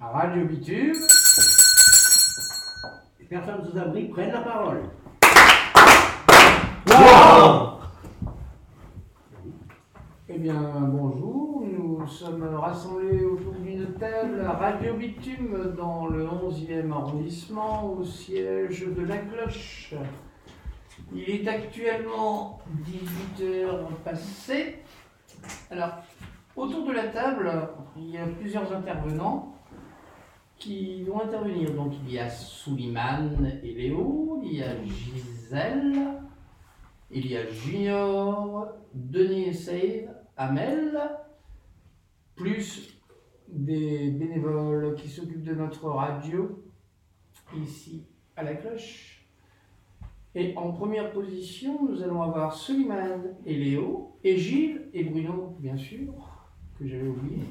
à Radio Bitume. Les personnes sous abri prennent la parole. Eh bien, bonjour. Nous sommes rassemblés autour d'une table à Radio Bitume dans le 11e arrondissement au siège de la cloche. Il est actuellement 18h passées. Alors, autour de la table, il y a plusieurs intervenants qui vont intervenir. Donc, il y a Souliman et Léo, il y a Gisèle, il y a Junior, Denis et Saïd, Amel, plus des bénévoles qui s'occupent de notre radio ici à la cloche. Et en première position, nous allons avoir Soliman et Léo, et Gilles et Bruno, bien sûr, que j'avais oublié.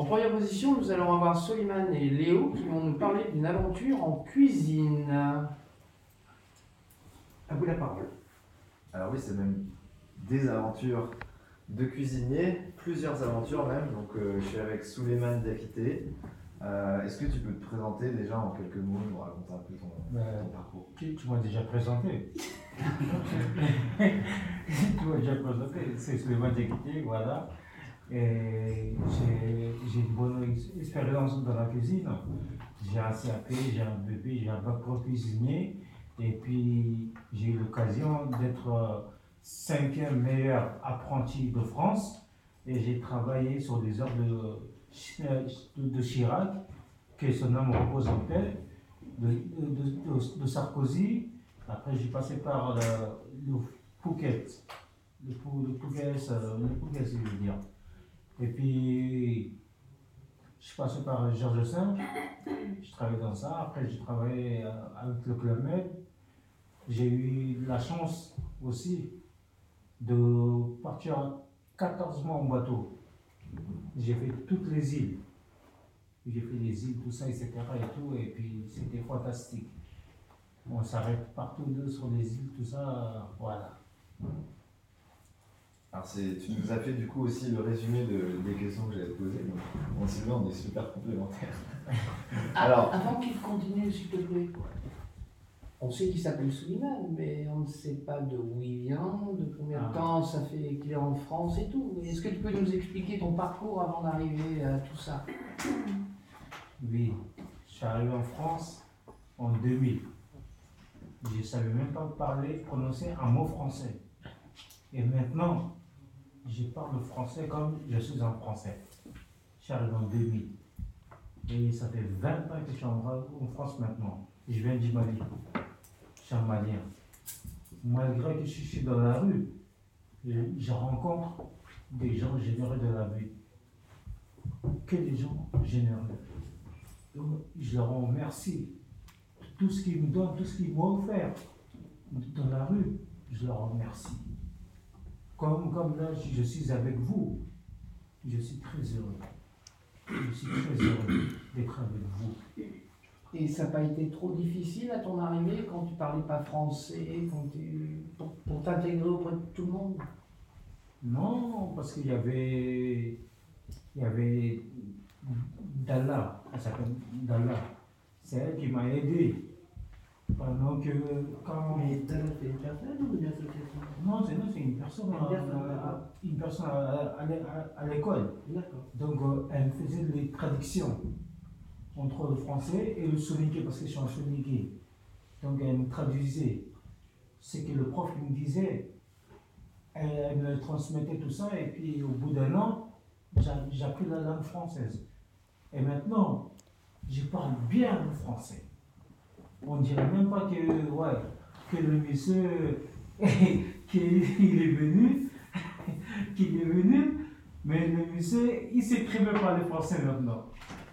En première position, nous allons avoir Soliman et Léo qui vont nous parler d'une aventure en cuisine. À vous la parole. Alors oui, c'est même des aventures de cuisinier, plusieurs aventures même. Donc euh, je suis avec Souleymane Dakité. Euh, Est-ce que tu peux te présenter déjà en quelques mots, nous raconter un peu ton, ton parcours? Tu, tu m'as déjà présenté. tu m'as déjà présenté. C'est Suleiman Diakité, voilà. J'ai une bonne ex- expérience dans la cuisine. J'ai un CAP, j'ai un BP, j'ai un bac cuisinier. Et puis j'ai eu l'occasion d'être euh, cinquième meilleur apprenti de France. Et j'ai travaillé sur des heures de, de, de Chirac, que son nom repose en de, de, Sarkozy. Après, j'ai passé par le, le Phuket. Le, Phuket, euh, le Phuket, je veux dire. Et puis, je suis passé par Georges V. Je travaillais dans ça. Après, j'ai travaillé euh, avec le Club Med. J'ai eu la chance aussi de partir 14 mois en bateau. J'ai fait toutes les îles. J'ai fait les îles, tout ça, etc. Et tout, et puis c'était fantastique. On s'arrête partout sur les îles, tout ça, euh, voilà. Alors c'est- tu nous as fait du coup aussi le résumé de- des questions que j'allais te poser. Donc, on s'est vu, on est super complémentaires. Alors, Avant qu'il continue, s'il te plaît. On sait qu'il s'appelle Souliman, mais on ne sait pas de où il vient, de combien de Ah. temps ça fait qu'il est en France et tout. Est-ce que tu peux nous expliquer ton parcours avant d'arriver à tout ça? Oui, je suis arrivé en France en 2000. Je ne savais même pas parler, prononcer un mot français. Et maintenant, je parle le français comme je suis un français. Je suis en 2000. Et ça fait 20 ans que je suis en, France maintenant. Je viens du Mali. Je suis un Malien. Malgré que je suis dans la rue, je rencontre des gens généreux de la vie. Que des gens généreux. Donc, je leur remercie. Tout ce qu'ils me donnent, tout ce qu'ils m'ont offert dans la rue, je leur remercie. Comme, comme là, je suis avec vous, je suis très heureux. Je suis très heureux d'être avec vous. Et ça n'a pas été trop difficile à ton arrivée quand tu parlais pas français, quand tu, pour, pour t'intégrer auprès de tout le monde? Non, parce qu'il y avait, il y avait Dalla, elle s'appelle Dalla. C'est elle qui m'a aidé. Pendant que, quand, Mais fait une personne ou une association Non, c'est c'est une personne, Une à- personne, à- d'accord. une personne à, à- à- l'école. D'accord. Donc, euh, elle me faisait les traductions entre le français et le soninké, parce que je suis en soninké. Donc, elle me traduisait ce que le prof me disait. Elle, elle me transmettait tout ça, et puis au bout d'un an, j'a- j'ai appris la langue française. Et maintenant, je parle bien le français. On dirait même pas que, ouais, que le monsieur, qu'il est venu, qu'il est venu, mais le monsieur, il très bien parler français maintenant.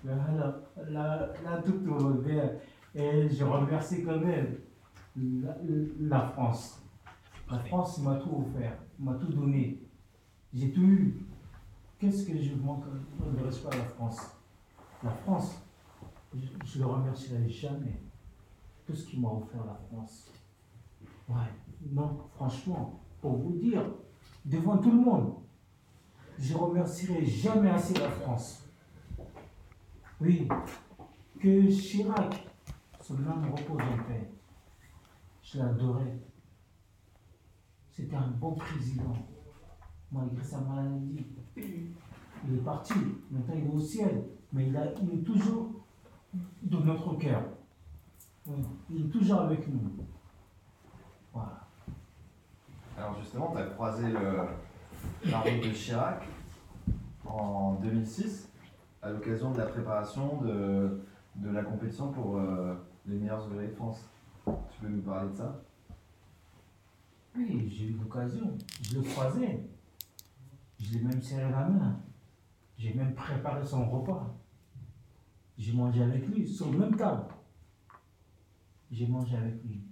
Là, là, là, là, tout bien. Et je remercie quand même la, la France. La France m'a tout offert, m'a tout donné. J'ai tout eu. Qu'est-ce que je manque de respect à la France? La France, je, je le remercierai jamais. Tout ce qui m'a offert la France. Ouais, non, franchement, pour vous dire, devant tout le monde, je remercierai jamais assez la France. Oui, que Chirac, son âme repose en paix. Je l'adorais. C'était un bon président, malgré sa maladie. Il est parti, maintenant il est au ciel, mais il, il est toujours dans notre cœur. Il est toujours avec nous. Voilà. Alors justement, tu as croisé le, la route de Chirac en 2006 à l'occasion de la préparation de, de la compétition pour euh, les meilleurs ouvriers de France. Tu peux nous parler de ça? Oui, j'ai eu l'occasion. Je le croisais. Je l'ai même serré la main. J'ai même préparé son repas. J'ai mangé avec lui sur la même table. J'ai mangé avec lui.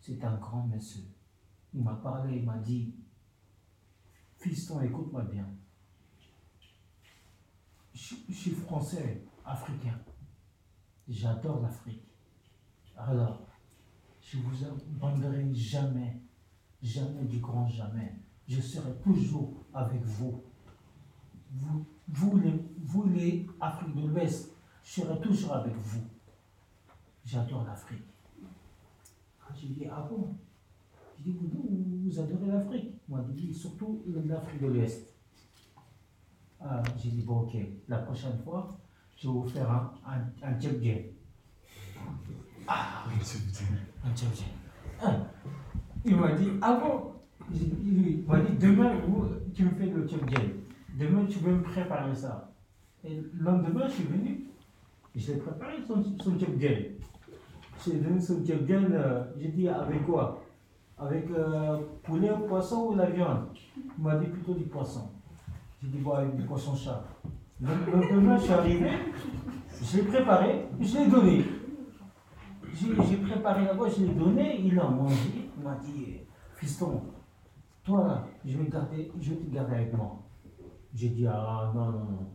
C'est un grand monsieur. Il m'a parlé, il m'a dit Fiston, écoute-moi bien. Je, suis français, africain. J'adore l'Afrique. Alors, je vous abandonnerai jamais, jamais du grand jamais. Je serai toujours avec vous. Vous, vous, les, vous les Afriques de l'Ouest, je serai toujours avec vous. J'adore l'Afrique. Ah, J'ai dit, ah bon? J'ai dit, vous, vous adorez l'Afrique Moi, j'ai dit, surtout l'Afrique de l'Ouest. Ah, j'ai dit, bon, ok, la prochaine fois, je vais vous faire un, un, un tchèque un. Ah. Il m'a dit, ah bon? Il m'a dit, demain, tu me fais le Tchétchène. Demain, tu veux me préparer ça. Et le lendemain, je suis venu. Je l'ai préparé son, son Son Tchétchène, euh, j'ai dit, avec quoi? Avec euh, poulet, poisson ou la viande? Il m'a dit plutôt du poisson. J'ai dit, bon, avec du poisson chat. Le le lendemain, je suis arrivé, je l'ai préparé, je l'ai donné. J'ai j'ai préparé là-bas, je l'ai donné, il a mangé. Il m'a dit, fiston, toi là, je vais, garder, je vais te garder avec moi. J'ai dit, ah non, non, non.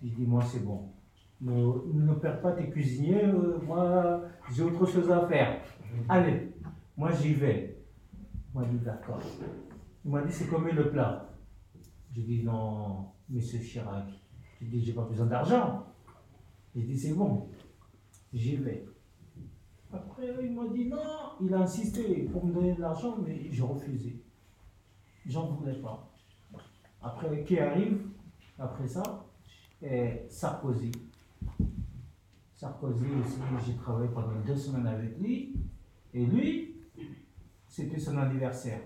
J'ai dit, moi c'est bon. Ne, ne perds pas tes cuisiniers, euh, moi j'ai autre chose à faire. Allez, moi j'y vais. Il m'a dit, d'accord. Il m'a dit, c'est combien le plat J'ai dit, non, monsieur Chirac. J'ai dit, j'ai pas besoin d'argent. J'ai dit, c'est bon, j'y vais. Après, il m'a dit non, il a insisté pour me donner de l'argent, mais j'ai refusé. J'en voulais pas. Après, qui arrive Après ça, eh, Sarkozy. Sarkozy aussi, j'ai travaillé pendant deux semaines avec lui. Et lui, c'était son anniversaire.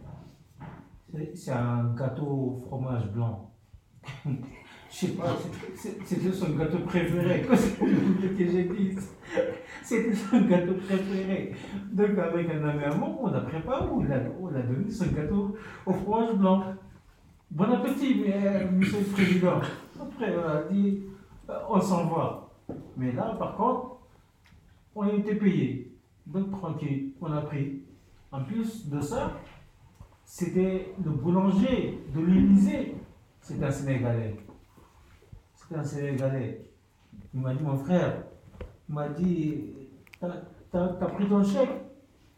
C'est- un gâteau au fromage blanc. Je sais pas, c'était son gâteau préféré. que j'ai dit. C'était son gâteau préféré. Donc, avec un ami à on a préparé, on on a donné son gâteau au fromage blanc. Bon appétit, monsieur le président. Après, a dit, euh, on s'en va. Mais là, par contre, on a été payé. Donc, tranquille, on a pris. En plus de ça, c'était le boulanger de l'Élysée. C'est un Sénégalais. C'est un Sénégalais. Il m'a dit, mon frère, il m'a dit, t'as t'as pris ton chèque?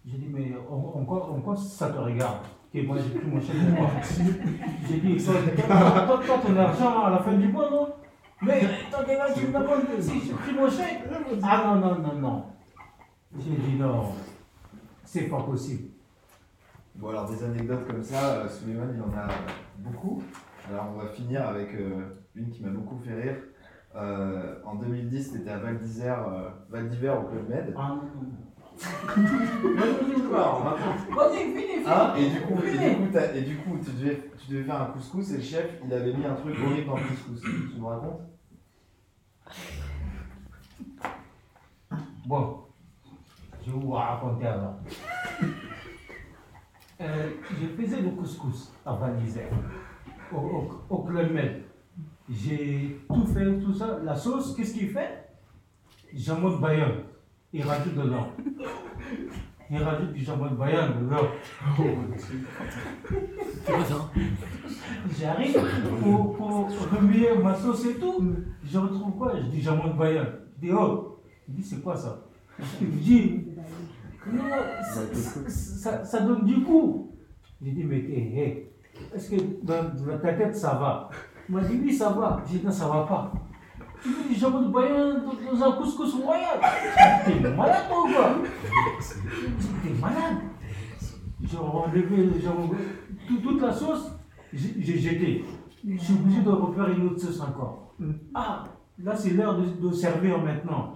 J'ai dit, mais en, quoi, ça te regarde? Et moi, j'ai pris mon chèque pour moi. J'ai dit, toi, toi, ton argent à la fin du mois, non? Mais t'as là, tu me si j'ai pris mon chèque Ah non, non, non, non. J'ai dit, non, c'est pas possible. Bon, alors des anecdotes comme ça, euh, Suleiman, il en a beaucoup. Alors on va finir avec euh, une qui m'a beaucoup fait rire. Euh, en 2010, tu étais à Val d'Isère, euh, Val d'Hiver au Club Med. Ah non, non, Ah, et du coup, et du coup, t'as- et du coup tu, devais, tu devais faire un couscous et le chef, il avait mis un truc horrible dans le couscous. Tu me racontes? Bon, je vais vous raconter alors. Euh, je faisais le couscous à Val d'Isère, au, au, au Club Med. J'ai tout fait, tout ça. La sauce, qu'est-ce qu'il fait? Jambon de Bayonne. Il rajoute dedans. Il rajoute du jambon de Bayonne dedans. J'arrive pour, pour remuer ma sauce et tout. Je retrouve quoi? Je dis jambon de Bayonne. Je dis oh. Il dit c'est quoi ça? Il dit non, ça, ça- ça donne du goût. J'ai dit mais hé, hé, est-ce que dans, dans ta tête ça va? Il m'a dit oui ça va. J'ai dit non ça va pas. Jambon de Bayen dans un couscous royal. T'es malade ou quoi T'es malade. J'ai enlevé toute la sauce, j'ai j'ai jeté. Je suis obligé de refaire une autre sauce encore. Ah, là c'est l'heure de, de servir maintenant.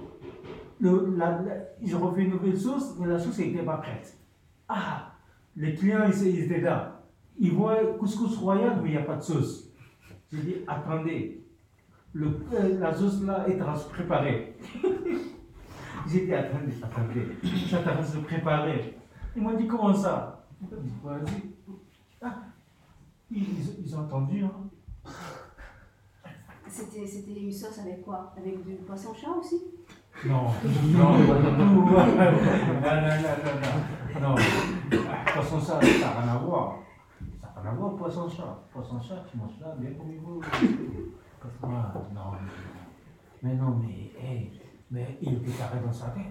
Le, la, la- je refais une nouvelle sauce, mais la sauce n'était pas prête. Ah, les clients ils, ils étaient là. Ils voient couscous royal, mais il n'y a pas de sauce. J'ai dit, attendez, le, euh, la sauce là est en train de se préparer. Dit, attendez, attendez, ça est en train de se préparer. Ils m'ont dit, comment ça? Vas-y. Ah, ils, ils- ils ont entendu, hein. C'était c'était une sauce avec quoi? Avec du poisson chat aussi? Non, non. Non, non, non, non, non. Non, Ah, poisson chat, ça n'a rien à voir. Ça n'a rien à voir, poisson chat. Poisson chat, tu manges là, bien comme il faut. Ah, non, mais non, mais, hey, mais il était carré dans sa tête.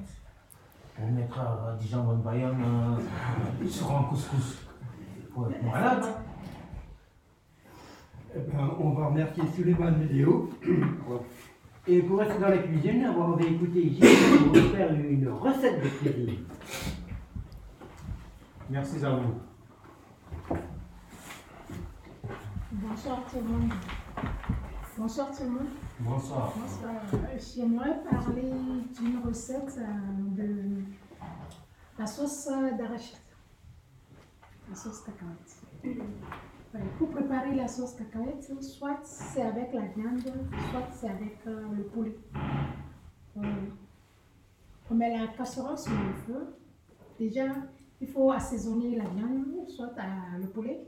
Pour mettre euh, du jambon de Bayonne euh, sur un couscous. Faut être malade. Eh ben, on va remercier Suleiman Vidéo. Et pour rester dans la cuisine, on va écouter Gilles pour nous faire une recette de cuisine. Merci à vous. Bonsoir tout le monde. Bonsoir tout le monde. Bonsoir. Bonsoir. Euh, J'aimerais parler d'une recette euh, de la sauce euh, d'arachide. La sauce cacahuète. Ouais, Pour préparer la sauce cacahuète, soit c'est avec la viande, soit c'est avec euh, le poulet. Euh, on met la casserole sur le feu. Déjà, il faut assaisonner la viande, soit le poulet.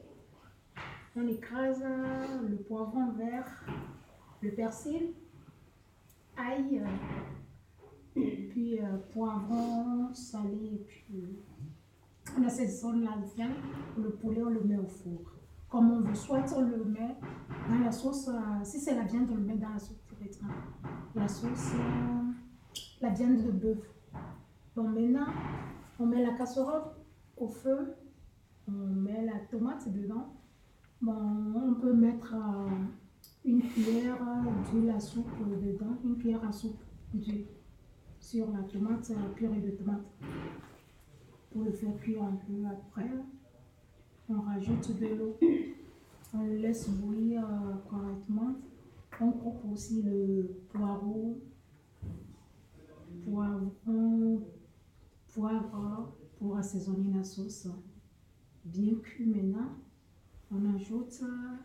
On écrase le poivron vert, le persil, ail, euh, puis euh, poivron salé, et puis on assaisonne la viande, le poulet, on le met au four. Comme on veut, soit on le met dans la sauce, euh, si c'est la viande, on le met dans la sauce directement. La sauce, euh, la viande de bœuf. Bon, maintenant, on met la casserole au feu, on met la tomate dedans. Bon, on peut mettre euh, une cuillère d'huile à soupe dedans, une cuillère à soupe d'huile sur la tomate, la purée de tomate. Pour le faire cuire un peu après, on rajoute de l'eau. On le laisse bouillir euh, correctement. On coupe aussi le poireau, poivron, poivre pour assaisonner la sauce. Bien cuit maintenant, on ajoute euh,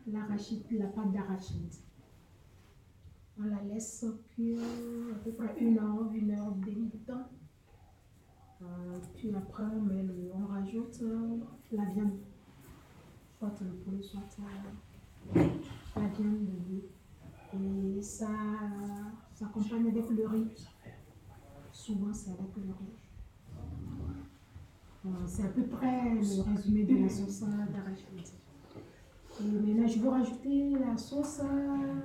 la pâte d'arachide. On la laisse cuire à peu près une heure, une heure et demie de temps. Euh, puis après, on, met le- rajoute euh, la viande. Soit le poulet, soit la viande de. Et ça s'accompagne avec le riz. Souvent, c'est avec le riz. C'est à peu près le résumé de la sauce d'arachide. Et maintenant, je veux rajouter la sauce euh,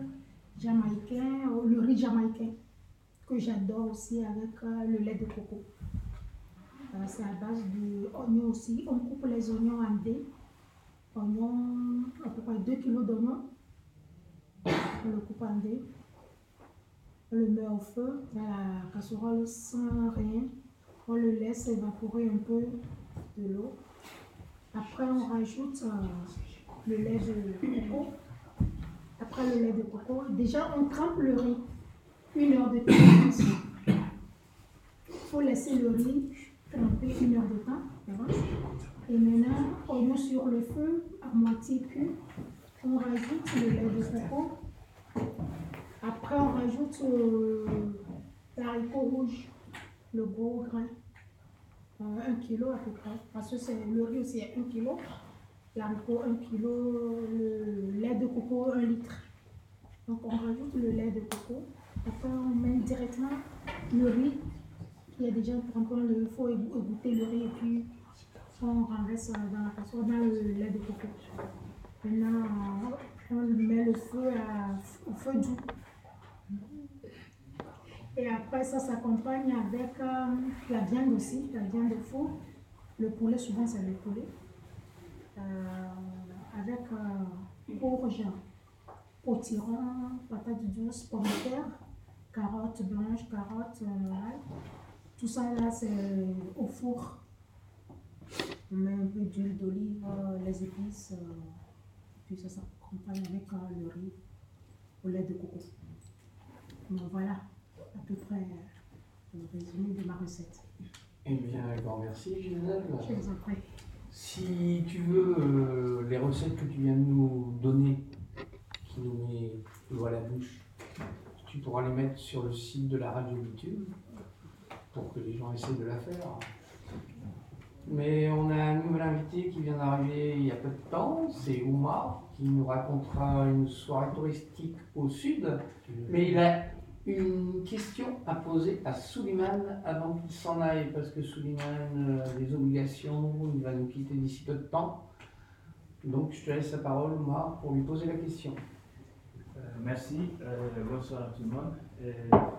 jamaïcaine, le riz jamaïcain, que j'adore aussi avec euh, le lait de coco. Euh, C'est à base d'oignons aussi. On coupe les oignons en dés. Oignons, à peu près 2 kg d'oignons. On le coupe en dés. On le met au feu dans la casserole sans rien. On le laisse évaporer un peu de l'eau. Après, on rajoute le lait de coco. Après le lait de coco, déjà on trempe le riz une heure de temps. Il faut laisser le riz tremper une heure de temps. Et maintenant, oignon sur le feu, à moitié cuit. On rajoute le lait de coco. Après, on rajoute euh, l'haricot rouge, le gros grain. Euh, un kilo à peu près. Parce que c'est le riz aussi est un kilo. L'haricot, un kilo. Le lait de coco, un litre. Donc, on rajoute le lait de coco. Après, on met directement le riz qui est déjà trempé. Il faut égoutter le riz et puis on renverse dans la casserole, dans le lait de coco. Maintenant, on met le feu à, au feu doux. Et après, ça s'accompagne avec euh, la viande aussi, la viande de four. Le poulet, souvent, c'est le poulet. Euh, avec euh, courge, potiron, patate douce, pomme de terre, carottes blanches, carottes euh. Tout ça là, c'est au four. On met un peu d'huile d'olive, euh, les épices, euh, puis ça s'accompagne avec euh, le riz au lait de coco. Donc voilà, à peu près euh, le résumé de ma recette. Eh bien, un grand merci, Gisèle. Je vous en prie. Si tu veux, euh, les recettes que tu viens de nous donner, qui nous met l'eau à la bouche, tu pourras les mettre sur le site de la radio YouTube pour que les gens essaient de la faire. Mais on a un nouvel invité qui vient d'arriver il y a peu de temps, c'est Oumar, qui nous racontera une soirée touristique au sud. Mais il a une question à poser à Souliman avant qu'il s'en aille, parce que Souliman a des obligations, il va nous quitter d'ici peu de temps. Donc je te laisse la parole, Oumar, pour lui poser la question. Euh, merci, Euh, bonsoir à tout le monde. Euh,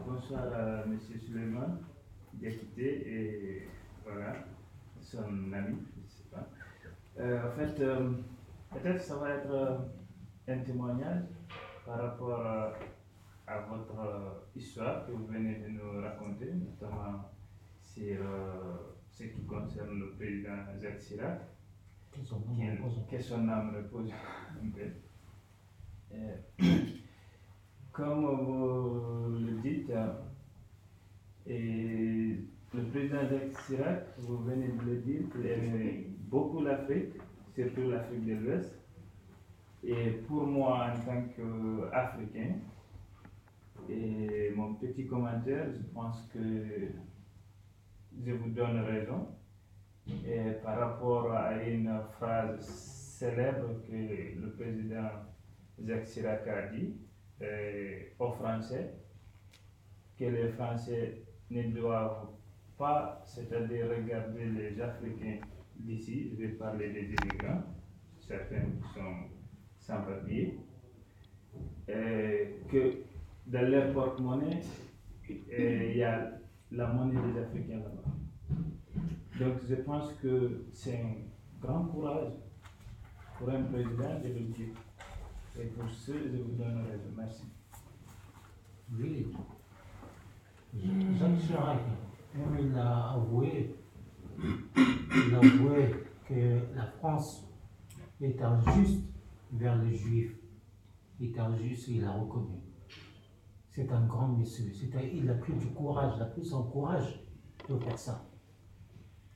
bonsoir à M. Suleiman Diakité et voilà, son ami, je ne sais pas. Euh, en fait, euh, peut-être ça va être euh, un témoignage par rapport à, à votre euh, histoire que vous venez de nous raconter, notamment sur euh, ce qui concerne le président Jacques Chirac que son âme repose en paix. Euh, Comme vous le dites, euh, et le président Jacques Chirac, vous venez de le dire, il aimait beaucoup l'Afrique, surtout l'Afrique de l'Ouest. Et pour moi, en tant qu'Africain, et mon petit commentaire, je pense que je vous donne raison. Et par rapport à une phrase célèbre que le président Jacques Chirac a dit euh, aux Français, que les Français ne doivent pas, c'est-à-dire regarder les Africains d'ici, je vais parler des immigrants, certains sont sans papier, et que dans leur porte-monnaie, il y a la monnaie des Africains là-bas. Donc je pense que c'est un grand courage pour un président de le dire. Et pour ce, je vous donne raison. Merci. Oui. Jacques Chirac, même il a avoué, il a avoué que la France est injuste vers les Juifs. Il est injuste, il a reconnu. C'est un grand monsieur. Il a pris du courage, il a pris son courage de faire ça.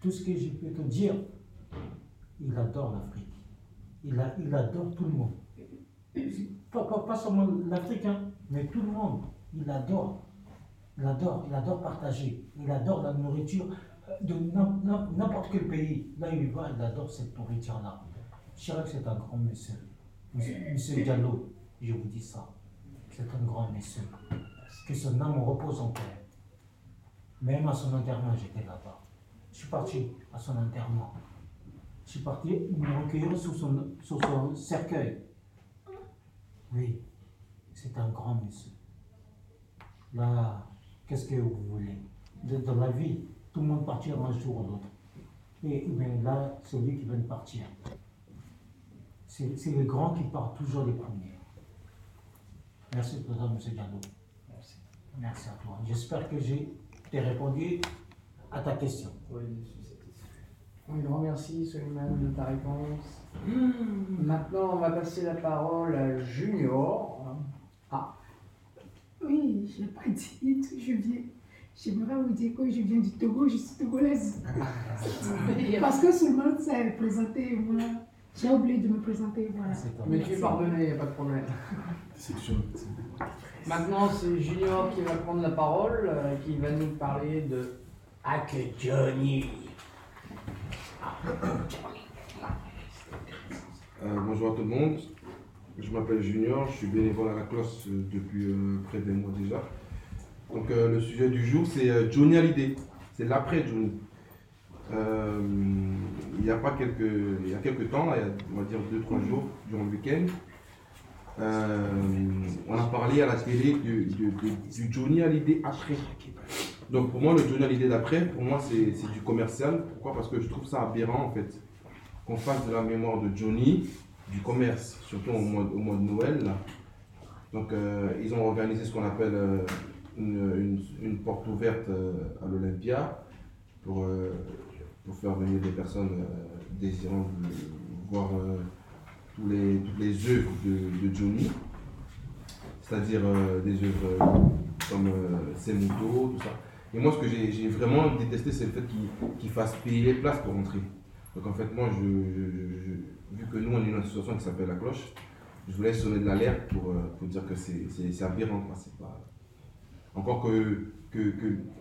Tout ce que je peux te dire, il adore l'Afrique. Il, adore tout le monde. Pas, seulement l'Afrique, hein, mais tout le monde. Il adore. Il adore, il adore partager. Il adore la nourriture de n'im- n'im- n'importe quel pays. Là, il va, il adore cette nourriture-là. Chirac, c'est un grand. Monsieur, monsieur Diallo, je vous dis ça. C'est un grand monsieur. Que son âme repose en paix. Même à son enterrement, j'étais là-bas. Je suis parti à son enterrement. Je suis parti me recueillir sous son, son cercueil. Oui, c'est un grand monsieur. Là, qu'est-ce que vous voulez? Dans la vie, tout le monde partira un jour ou l'autre. Et mais là, c'est lui qui vient de partir. C'est les grands qui partent toujours les premiers. Merci, Président M. Diallo. Merci. Merci à toi. J'espère que j'ai t'ai répondu à ta question. Oui, je suis satisfait. Un grand merci, Suleiman, de ta réponse. Maintenant, on va passer la parole à Junior. Oui, je n'ai pas dit d'où je viens. J'aimerais vous dire que je viens du Togo, je suis togolaise. Parce que seulement s'est présenté, moi, j'ai oublié de me présenter, voilà. C'est Mais tu es pardonné, il n'y a pas de problème. Maintenant, c'est Junior qui va prendre la parole, euh, qui va nous parler de Hack Johnny. Euh, bonjour à tout le monde. Je m'appelle Junior, je suis bénévole à la classe euh, depuis euh, près d'un mois déjà. Donc euh, le sujet du jour c'est euh, Johnny Hallyday, c'est l'après Johnny. Euh, il y a pas quelques, il y a quelques temps, il y a, on va dire 2-3 jours durant le week-end, euh, on a parlé à la télé du, du- du- Johnny Hallyday après. Donc pour moi le Johnny Hallyday d'après, pour moi c'est c'est du commercial. Pourquoi? Parce que je trouve ça aberrant en fait qu'on fasse de la mémoire de Johnny du commerce, surtout au mois, au de Noël. là. Donc, euh, ils ont organisé ce qu'on appelle une, une- une porte ouverte à l'Olympia pour, pour faire venir des personnes euh, désirant voir euh, tous les, toutes les œuvres de, Johnny, c'est-à-dire euh, des œuvres comme euh, Semuto, tout ça. Et moi, ce que j'ai vraiment détesté, c'est le fait qu'il qu'il fasse payer les places pour entrer. Donc en fait, moi, je, vu que nous, on est une association qui s'appelle La Cloche, je voulais sonner de l'alerte pour, dire que c'est aberrant. Encore que,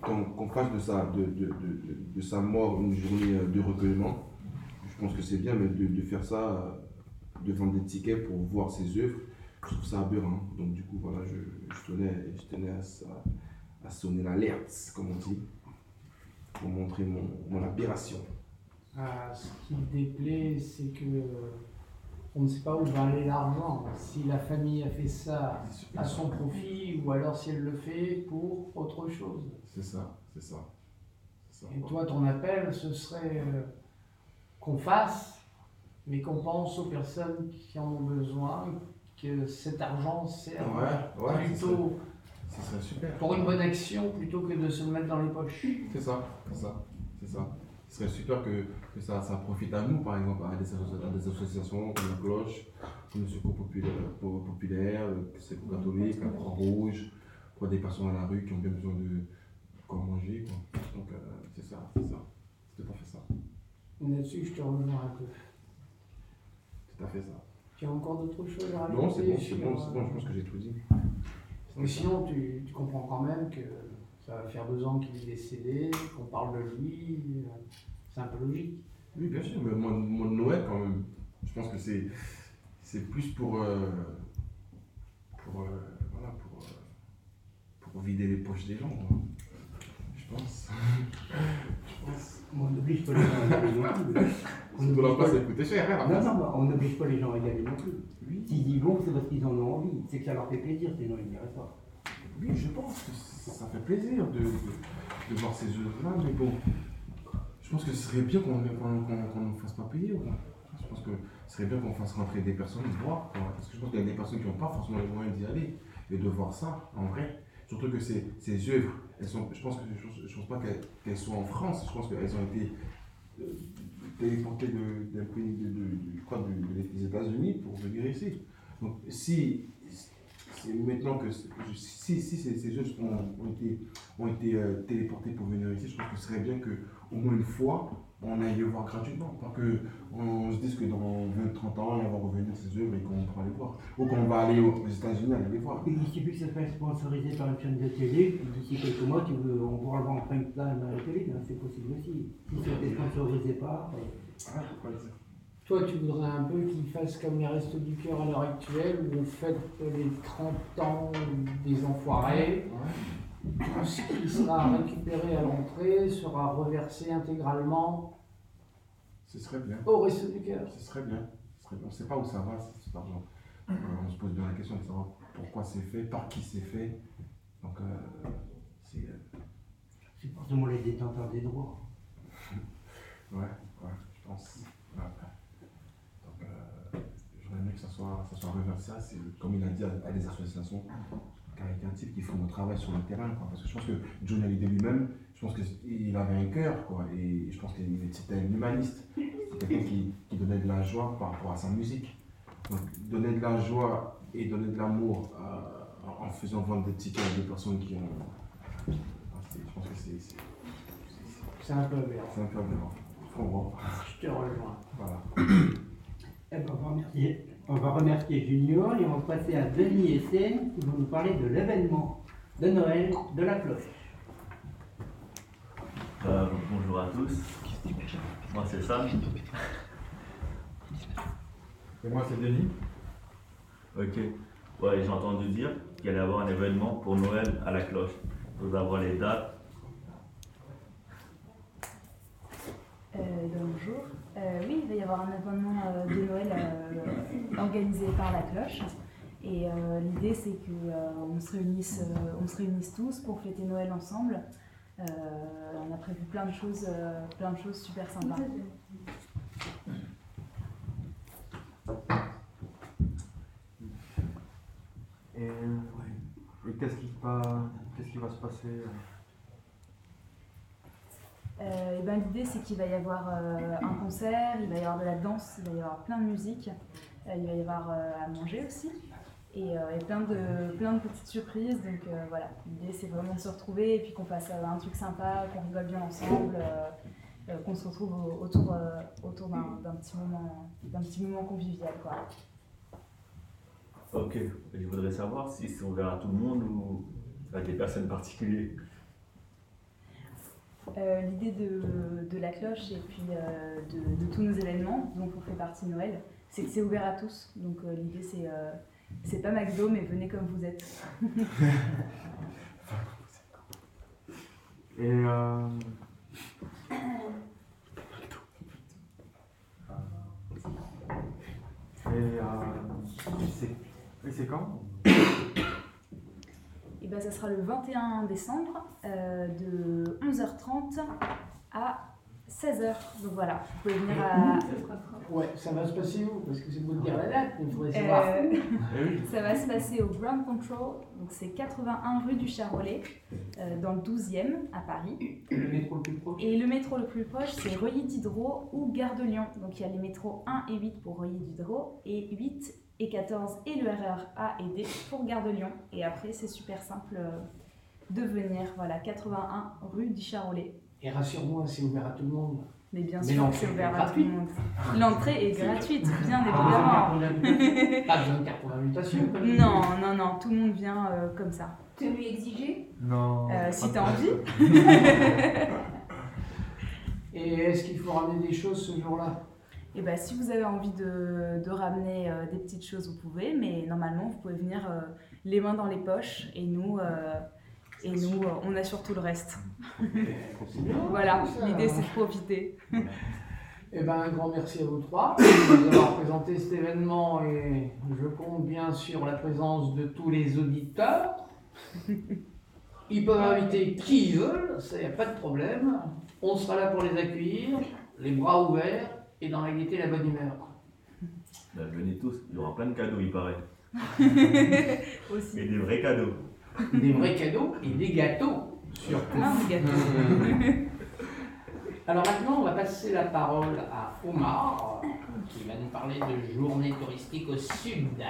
qu'on fasse de sa, de, de, de, de sa mort une journée euh, de recueillement, je pense que c'est bien, mais de, faire ça, euh, de vendre des tickets pour voir ses œuvres, je trouve ça aberrant. Donc du coup, voilà, je, tenais, je tenais à, à sonner l'alerte, comme on dit, pour montrer mon, mon aberration. Ah, ce qui me déplaît, c'est que on ne sait pas où va aller l'argent. Si la famille a fait ça à son profit ou alors si elle le fait pour autre chose. C'est ça, c'est ça. ça. Et toi, ton appel, ce serait euh, qu'on fasse, mais qu'on pense aux personnes qui en ont besoin, que cet argent serve Ouais, ouais, c'est plutôt serait super. pour une bonne action plutôt que de se le mettre dans les poches. C'est ça, c'est ça, c'est ça. Ce serait super que, que ça, ça profite à nous, par exemple, à des, asso- à des associations comme la Cloche, comme le Secours populaire, po- populaire le Secours catholique, la Croix-Rouge, pour des personnes à la rue qui ont bien besoin de quoi manger. Quoi. Donc, euh, c'est ça, c'est ça. C'est tout à fait ça. Là-dessus, je te rejoins un peu. Tout à fait ça. Tu as encore d'autres choses à rajouter Non, c'est bon, c'est bon, bon, euh, je pense que j'ai tout dit. Mais sinon, tu, tu comprends quand même que ça va faire deux ans qu'il est décédé, qu'on parle de lui, c'est un peu logique. Oui, bien sûr, mais moi, moi, Noël, quand même, je pense que c'est, c'est plus pour, euh, pour, euh, voilà, pour, euh, pour vider les poches des gens, quoi. je pense. je pense. On n'oblige pas les gens à y aller non plus. On Surtout la place, pas- elle coûtait cher, hein, Non, place. non, bah, on n'oblige pas les gens à y aller non plus. Oui. S'ils y vont, c'est parce qu'ils en ont envie. C'est que ça leur fait plaisir, sinon ils n'iraient pas. Oui, je pense que ça fait plaisir de, de, voir ces œuvres-là, mais bon, je pense que ce serait bien qu'on ne fasse pas payer. Je pense que ce serait bien qu'on fasse rentrer des personnes voir, parce que je pense qu'il y a des personnes qui n'ont pas forcément les moyens d'y aller, et de voir ça en vrai. Surtout que ces, ces œuvres, elles sont, je pense que je, pense- pas qu'elles soient en France, je pense qu'elles ont été euh, téléportées de- d'un pays de, de- de- des États-Unis pour venir ici. Donc si c'est maintenant que si, si ces, ces œuvres ont, ont été, ont été euh, téléportées pour venir ici, je pense que ce serait bien que au moins une fois on aille les voir gratuitement. Pas que on se dise que dans 20-30 ans, elles vont revenir ces œuvres et qu'on pourra les voir. Ou qu'on va aller aux États-Unis aller les voir. Et il suffit que ça soit sponsorisé par une chaîne de télé, d'ici quelques mois, tu veux, on pourra le voir en prime time à la télé, hein, c'est possible aussi. Si c'était sponsorisé par. euh, Ah. Toi, tu voudrais un peu qu'ils fassent comme les Restos du Cœur à l'heure actuelle, où on fête les 30 ans des enfoirés. Tout ce qui sera récupéré à l'entrée sera reversé intégralement Ce serait bien. au Restos du Cœur. Ce serait bien. Ce serait bien. On ne sait pas où ça va, cet argent. Euh, on se pose bien la question de savoir pourquoi c'est fait, par qui c'est fait. Donc, euh, c'est. euh, C'est forcément les détenteurs des droits. Ouais, ouais, je pense. Ouais, ouais. Donc, euh, que ça soit, ça soit reversé, comme il a dit, à, à des associations caritatives qui font le travail sur le terrain. Quoi. Parce que je pense que John Hallyday lui-même, je pense qu'il avait un cœur, quoi. Et je pense qu'il était un humaniste. C'était quelqu'un qui, qui donnait de la joie par rapport à sa musique. Donc, donner de la joie et donner de l'amour euh, en- faisant vendre des tickets à des personnes qui ont. C'est- Je pense que c'est. c'est- un peu aberrant. C'est un peu aberrant. Je comprends. Je te rejoins. Voilà. Eh ben, on, va remercier, on va remercier Junior et on va passer à Denis et Seine qui vont nous parler de l'événement de Noël de la cloche. Euh, bonjour à tous. Moi c'est Sam. Et moi, c'est Denis. Ok. Ouais, j'ai entendu dire qu'il allait y avoir un événement pour Noël à la cloche. Vous avoir les dates. Euh, bonjour. Euh, oui, il va y avoir un événement euh, de Noël euh, organisé par la cloche. Et l'idée, c'est qu'on se, réunisse, se réunisse tous pour fêter Noël ensemble. On a prévu plein de choses, plein de choses super sympas. Et, qu'est-ce qui va se passer et ben, L'idée, c'est qu'il va y avoir euh, un concert, il va y avoir de la danse, il va y avoir plein de musique, euh, il va y avoir euh, à manger aussi, et, euh, plein, de, plein de petites surprises. Donc euh, voilà, l'idée, c'est vraiment de se retrouver et puis qu'on fasse euh, un truc sympa, qu'on rigole bien ensemble, euh, euh, qu'on se retrouve au- autour, euh, autour d'un d'un petit, moment- d'un petit moment convivial. Quoi. Ok, je voudrais savoir si c'est ouvert à tout le monde ou à des personnes particulières. Euh, L'idée de, la cloche et puis euh, de, tous nos événements dont on fait partie Noël, c'est que c'est ouvert à tous. Donc euh, l'idée c'est c'est pas McDo mais venez comme vous êtes. Et. Et c'est quand? Et ben ça sera le 21 décembre euh, de 11h30 à 16h. Donc voilà, vous pouvez venir à. Ouais, ça va se passer où? Parce que c'est beau de dire la date, mais il faudrait savoir. Euh, Eh ça va se passer au Ground Control, donc c'est 81 rue du Charolais, euh, dans le 12e à Paris. Le métro le plus proche? Et le métro le plus proche, c'est Reuilly-Diderot ou Gare de Lyon. Donc il y a les métros 1 et 8 pour Reuilly-Diderot et 8 et 14 et le RER A et D pour Gare de Lyon. Et après, c'est super simple euh, de venir. Voilà, 81 rue du Charolais. Et rassure-moi, c'est ouvert à tout le monde. Mais bien Mais sûr c'est ouvert à tout le monde. L'entrée est gratuite, bien besoin de évidemment. Pas besoin de carte d'invitation. comme je Non, non, non, tout le monde vient euh, comme ça. Tenue exigée Non. Euh, si t'as envie. Et est-ce qu'il faut ramener des choses ce jour-là? Et bah, si vous avez envie de, de ramener euh, des petites choses, vous pouvez, mais normalement, vous pouvez venir euh, les mains dans les poches et nous, euh, et nous euh, on assure tout le reste. voilà, l'idée c'est de profiter. Eh ben, un grand merci à vous trois de nous avoir présenté cet événement et je compte bien sur la présence de tous les auditeurs. Ils peuvent inviter qui ils veulent, ça y a pas de problème. On sera là pour les accueillir, les bras ouverts et dans la gaieté et la bonne humeur. Ben, venez tous, il y aura plein de cadeaux, il paraît. Aussi. Et des vrais cadeaux. Des vrais cadeaux et des gâteaux, surtout. Ah, des gâteaux. Alors maintenant, on va passer la parole à Omar, qui va nous parler de journée touristique au sud.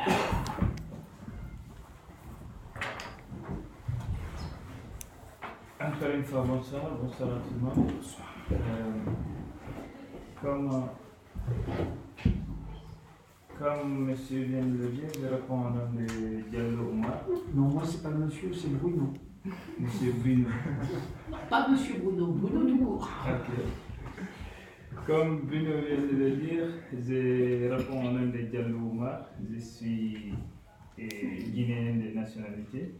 Encore une fois, bonsoir, bonsoir à tout le monde. Comme, euh, comme monsieur vient de le dire, je réponds au nom de Diallo Omar, Non, moi c'est pas monsieur, c'est Bruno. monsieur Bruno. Pas monsieur Bruno, Bruno tout court. Comme Bruno vient de le dire, je réponds au nom de Diallo Omar. Je suis euh, guinéen de nationalité.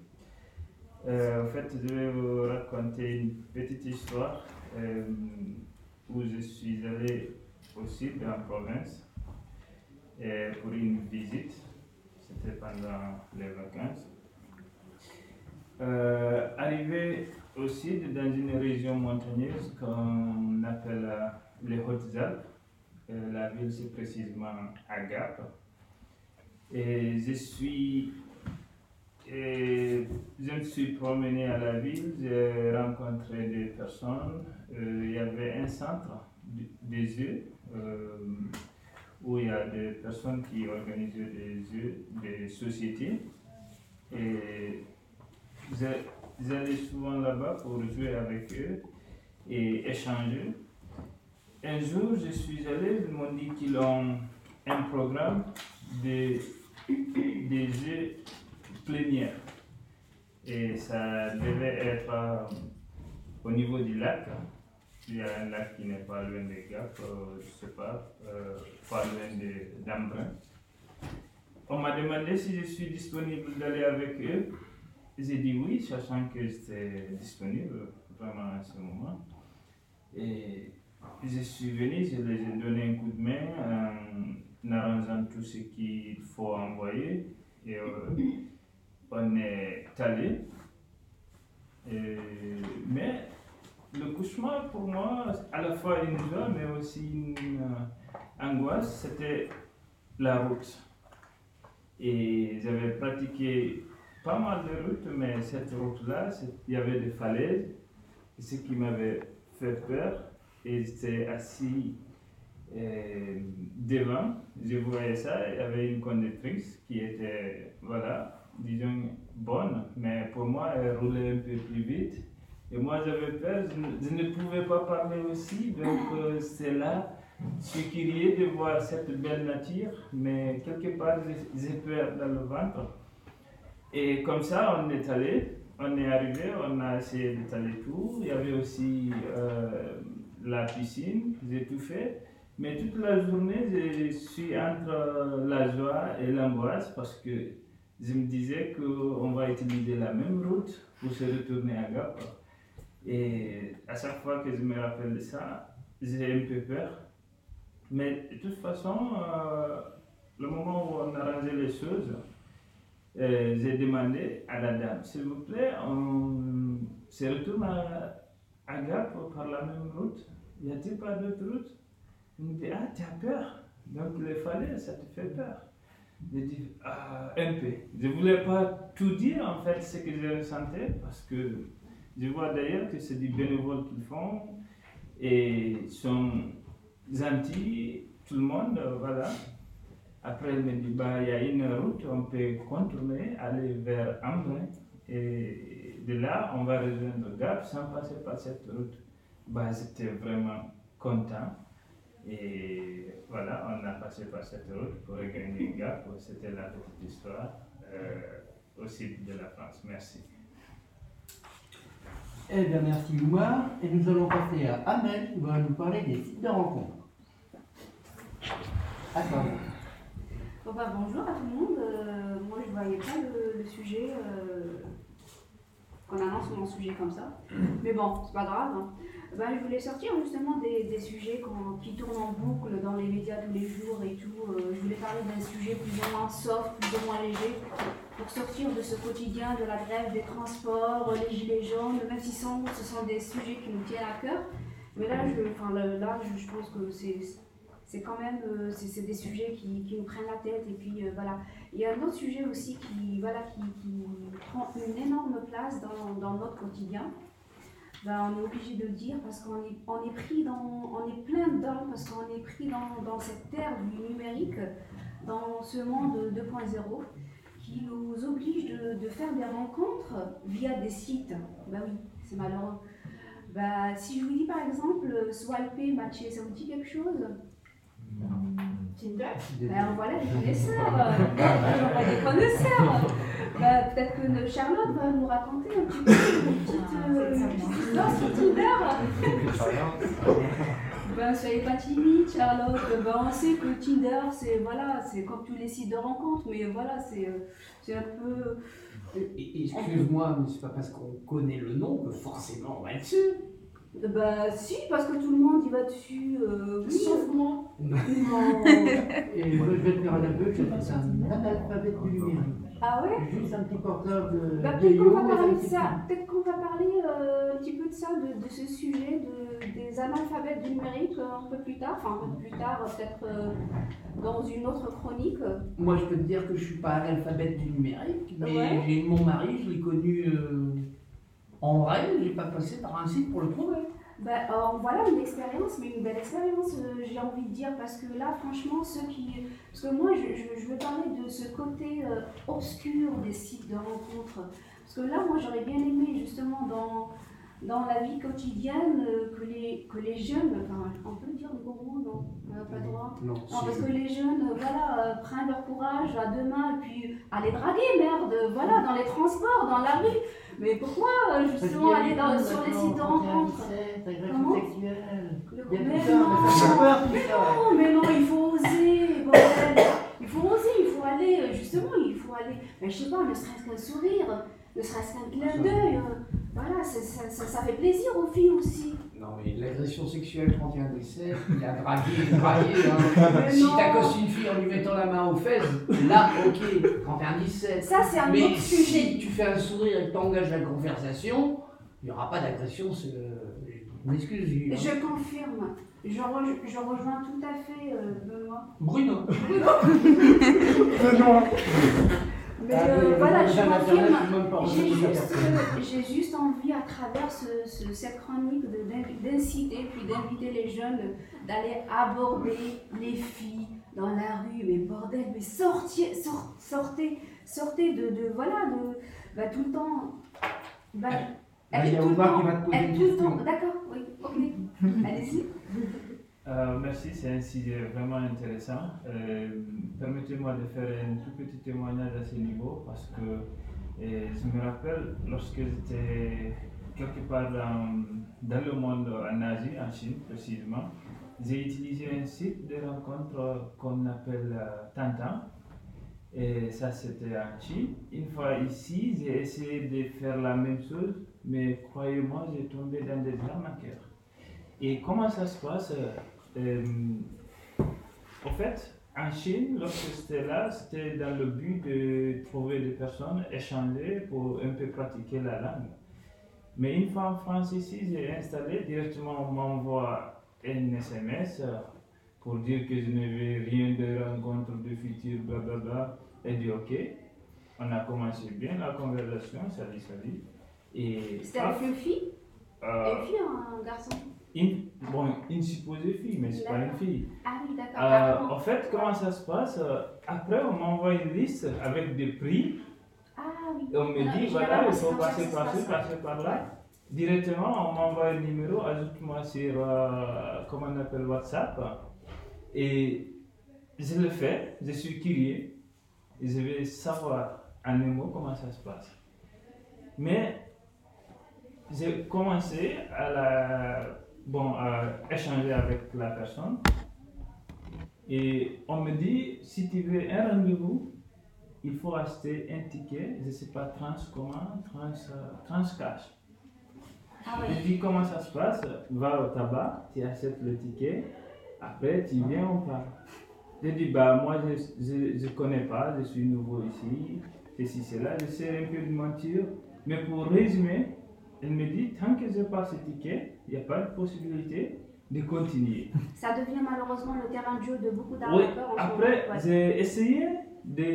Euh, en fait, je vais vous raconter une petite histoire euh, où je suis allé au sud, en province, pour une visite. C'était pendant les vacances. Euh, arrivé au sud, dans une région montagneuse qu'on appelle euh, les Hautes-Alpes, euh, la ville c'est précisément Agap. Et je suis et je me suis promené à la ville, j'ai rencontré des personnes. Euh, il y avait un centre des jeux euh, où il y a des personnes qui organisent des jeux, des sociétés. Et j'allais souvent là-bas pour jouer avec eux et échanger. Un jour, je suis allé, ils m'ont dit qu'ils ont un programme de, des jeux plénières. Et ça devait être euh, au niveau du lac. Il y a un lac qui n'est pas loin des Gap, euh, je sais pas, euh, pas loin de- d'Embrun. On m'a demandé si je suis disponible d'aller avec eux. J'ai dit oui, sachant que j'étais disponible vraiment à ce moment. Et je suis venu, je les ai donné un coup de main en arrangeant tout ce qu'il faut envoyer. Et euh, on est allé. Mais le cauchemar pour moi, à la fois une joie, mais aussi une euh, angoisse, c'était la route. Et j'avais pratiqué pas mal de routes, mais cette route-là, il y avait des falaises, ce qui m'avait fait peur, et j'étais assis euh, devant, je voyais ça, il y avait une conductrice qui était, voilà, disons, bonne, mais pour moi, elle roulait un peu plus vite. Et moi, j'avais peur, je ne, pouvais pas parler aussi, donc euh, c'est là, je suis curieux de voir cette belle nature, mais quelque part, j'ai- peur dans le ventre. Et comme ça, on est allé, on est arrivé, on a essayé d'étaler tout. Il y avait aussi euh, la piscine, j'ai tout fait. Mais toute la journée, je suis entre la joie et l'angoisse parce que je me disais qu'on va utiliser la même route pour se retourner à Gap. Et à chaque fois que je me rappelle de ça, j'ai un peu peur. Mais de toute façon, euh, le moment où on a arrangé les choses, euh, j'ai demandé à la dame, s'il vous plaît, on se retourne à, Gap par la même route. Y a-t-il pas d'autre route? Il me dit, ah, tu as peur. Donc les falaises, ça te fait peur. Dit, ah, un peu. Je ne voulais pas tout dire, en fait, ce que je ressentais, parce que je vois d'ailleurs que c'est du bénévole qu'ils font, et ils sont gentils, tout le monde, euh, voilà. Après, elle me dit, bah, il y a une route, on peut contourner, aller vers Ambrun, et de là, on va rejoindre Gap sans passer par cette route. Bah, j'étais vraiment content. Et voilà, on a passé par cette route pour regagner Gap. C'était la petite histoire euh, au sud de la France. Merci. Eh bien, merci Loumar. Et nous allons passer à Amel qui va nous parler des sites de rencontre. Attends. Bon bah, bonjour à tout le monde. Euh, moi je voyais pas le, le sujet euh, qu'on annonce mon sujet comme ça. Mais bon, c'est pas grave. hein. Ben, je voulais sortir justement des, des sujets qui tournent en boucle dans les médias tous les jours et tout. Euh, je voulais parler d'un sujet plus ou moins soft, plus ou moins léger, pour sortir de ce quotidien de la grève des transports, les gilets jaunes, même si sont- ce sont des sujets qui nous tiennent à cœur. Mais là, je, enfin, là, je, pense que c'est quand même euh, c'est des sujets qui, qui nous prennent la tête et puis euh, voilà il y a un autre sujet aussi qui voilà qui, qui prend une énorme place dans, dans notre quotidien ben, on est obligé de le dire parce qu'on est, pris dans on est plein dedans parce qu'on est pris dans, cette terre du numérique dans ce monde 2.0 qui nous oblige de, faire des rencontres via des sites. Ben oui c'est malheureux. Bah, si je vous dis par exemple swiper, matcher, ça vous dit quelque chose? Tinder Ben voilà, des connaisseurs. On voit des connaisseurs. Ben, Peut-être que Charlotte va nous raconter un petit peu une petite, euh, histoire sur Tinder. Ben, soyez pas timide, Charlotte. Ben, on sait que Tinder, c'est voilà, c'est comme tous les sites de rencontres, mais voilà, c'est euh, c'est un peu. Excuse-moi, mais c'est pas parce qu'on connaît le nom que forcément on va être dessus. Bah si, parce que tout le monde y va dessus. euh, oui. Sauf moi. Non. Et moi, je vais te faire un aveu, je suis un analphabète du numérique. Ah ouais Juste un petit porteur de. Bah, peut-être qu'on va parler de ça. Peut-être qu'on va parler euh, un petit peu de ça, de, de ce sujet de, des analphabètes du numérique euh, un peu plus tard. Enfin, un peu plus tard, euh, peut-être euh, dans une autre chronique. Moi, je peux te dire que je suis pas analphabète du numérique, mais Ouais. j'ai mon mari, je l'ai connu euh, en vrai, j'ai pas passé par un site pour le trouver. Bah, euh, voilà une expérience, mais une belle expérience, euh, j'ai envie de dire, parce que là, franchement, ceux qui. Parce que moi, je, je, je veux parler de ce côté euh, obscur des sites de rencontres. Parce que là, moi, j'aurais bien aimé, justement, dans, dans la vie quotidienne, euh, que, les, que les jeunes. Enfin, on peut dire le gros mot, non On n'a pas le droit Non, Non, parce que les jeunes, euh, voilà, euh, prennent leur courage à deux mains et puis aller draguer, merde, voilà, dans les transports, dans la rue. Mais pourquoi, justement, aller dans, sur les sites de rencontres Comment mais non, mais non, mais non, il faut oser, bordel. Il faut oser, il faut aller, justement, il faut aller, mais je sais pas, ne serait-ce qu'un sourire, ne serait-ce qu'un clin d'œil, voilà, ça, ça, ça fait plaisir aux filles aussi. Non, mais l'agression sexuelle 31 décès, il a dragué, dragué. Hein. Si t'accostes une fille en lui mettant la main aux fesses, là, ok, 31 17. Ça, c'est un Mais autre si sujet. tu fais un sourire et que t'engages la conversation, il n'y aura pas d'agression. euh, hein. Je confirme, je, re- je rejoins tout à fait euh, Benoît. Bruno. Bruno. Mais Ah, euh, mais voilà, je m'affirme. J'ai juste, envie, à travers ce- ce- cette chronique, d'inciter puis d'inviter les jeunes d'aller aborder les filles dans la rue. Mais bordel, mais sortez, sort- sortez, sortez de, de voilà, de bah, tout le temps. Bah, Ah, il y a tout le temps- une tout le temps- D'accord, oui, ok. Allez-y. Euh, merci, c'est un sujet vraiment intéressant. Euh, Permettez-moi de faire un tout petit témoignage à ce niveau parce que euh, je me rappelle lorsque j'étais quelque part dans, dans le monde en Asie, en Chine précisément, j'ai utilisé un site de rencontre qu'on appelle Tantan. Et ça, c'était en Chine. Une fois ici, j'ai essayé de faire la même chose, mais croyez-moi, j'ai tombé dans des arnaqueurs. Et comment ça se passe? En fait, en Chine, lorsque j'étais là, c'était dans le but de trouver des personnes, échanger pour un peu pratiquer la langue. Mais une fois en France ici, j'ai installé directement, on m'envoie un SMS euh, pour dire que je ne veux rien de rencontre de futur, blablabla. Et dit ok. On a commencé bien la conversation, salut, salut. C'était avec une fille? Euh, Une fille ou un garçon? Une, bon, une supposée fille, mais c'est pas une fille. Ah oui, d'accord. Euh, en fait, comment ça se passe euh, Après, on m'envoie une liste avec des prix. Ah oui. Et on me dit, voilà, il faut passer par ci, passe. passer par là. Directement, on m'envoie un numéro, ajoute-moi sur, euh, comment on appelle, WhatsApp. Et je le fais, je suis curieux. Et je vais savoir en un mot comment ça se passe. Mais j'ai commencé à, la, bon, à échanger avec la personne. Et on me dit, si tu veux un rendez-vous, il faut acheter un ticket, je ne sais pas, trans comment, trans, euh, trans cash. Ah Je oui. dis comment ça se passe, va au tabac, tu achètes le ticket, après tu viens, on parle. Je dis, bah moi je ne connais pas, je suis nouveau ici, ceci, cela, j'essaie un peu de mentir, mais pour résumer, elle me dit, tant que je n'ai pas ce ticket, il n'y a pas de possibilité de continuer. Ça devient malheureusement le terrain de jeu de beaucoup Oui, d'arnaqueurs ce après. Ouais. j'ai essayé de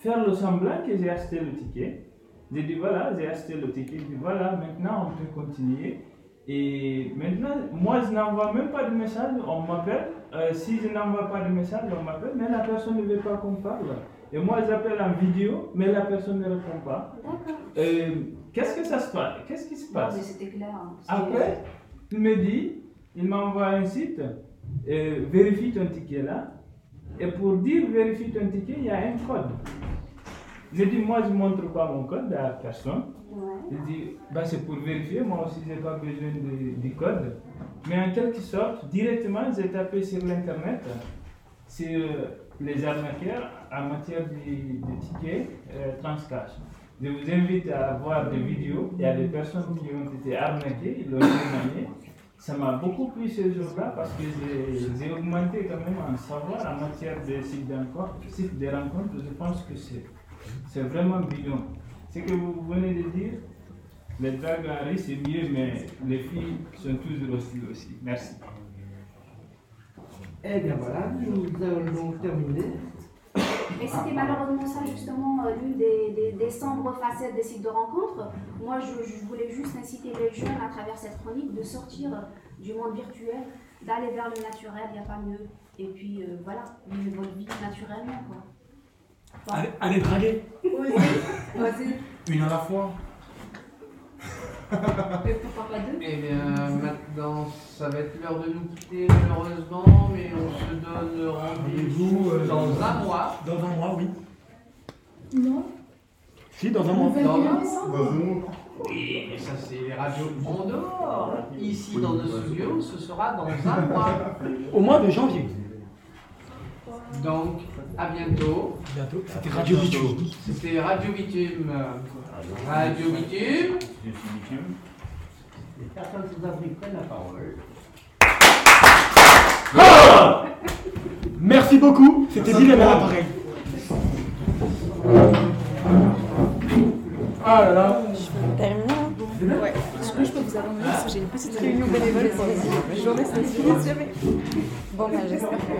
faire le semblant que j'ai acheté le ticket. J'ai dit voilà, j'ai acheté le ticket, puis voilà, maintenant on peut continuer. Et maintenant, moi je n'envoie même pas de message, on m'appelle. Euh, si je n'envoie pas de message, on m'appelle, mais la personne ne veut pas qu'on parle. Et moi j'appelle en vidéo, mais la personne ne répond pas. D'accord. Euh, Qu'est-ce que ça se passe? Qu'est-ce qui se passe? mais c'était clair. hein. Après, il me dit, il m'envoie un site, euh, vérifie ton ticket là. Et pour dire vérifie ton ticket, il y a un code. J'ai dit, moi je ne montre pas mon code à personne. Ouais. Il dit, bah, c'est pour vérifier, moi aussi je n'ai pas besoin de- du code. Mais en quelque sorte, directement, j'ai tapé sur l'internet, sur les arnaqueurs en matière de, de tickets euh, transcash. Je vous invite à voir des vidéos. Il y a des personnes qui ont été arnaquées, ils l'ont. Ça m'a beaucoup plu ce jour-là parce que j'ai augmenté quand même en savoir en matière de sites de rencontres. Je pense que c'est vraiment bidon. Ce que vous venez de dire, les dragues en riz, c'est mieux, mais les filles sont toujours hostiles aussi. Merci. Eh bien voilà, nous allons terminer. Et c'était malheureusement ça justement euh, l'une des, des, des sombres facettes des sites de rencontres. Moi je, je voulais juste inciter les jeunes à travers cette chronique de sortir du monde virtuel, d'aller vers le naturel, il n'y a pas mieux. Et puis euh, voilà, vivez votre vie naturellement quoi. Bon. Allez, allez draguer. Une à la fois. Mais pourquoi pas deux? Eh bien, maintenant, ça va être l'heure de nous quitter, malheureusement, mais on se donne rendez-vous euh, dans un mois. Dans un mois, oui. Non. Si, dans un mois. Dans un décembre. Oui, mais ça, c'est Radio en dehors. Ici, dans nos studios, ce sera dans un mois. Au mois de janvier. Donc, à bientôt. Bientôt. C'était Radio Bitume. C'était Radio Bitume. Radio Bitume. Je. Les personnes sans abri prennent la parole. Merci beaucoup. C'était Dylan à l'appareil. Ah là là. Terminé Ouais. Du coup, je peux vous abandonner parce que j'ai une petite réunion bénévole pour la journée, ça ne se finit jamais. Bon, bah, j'espère que.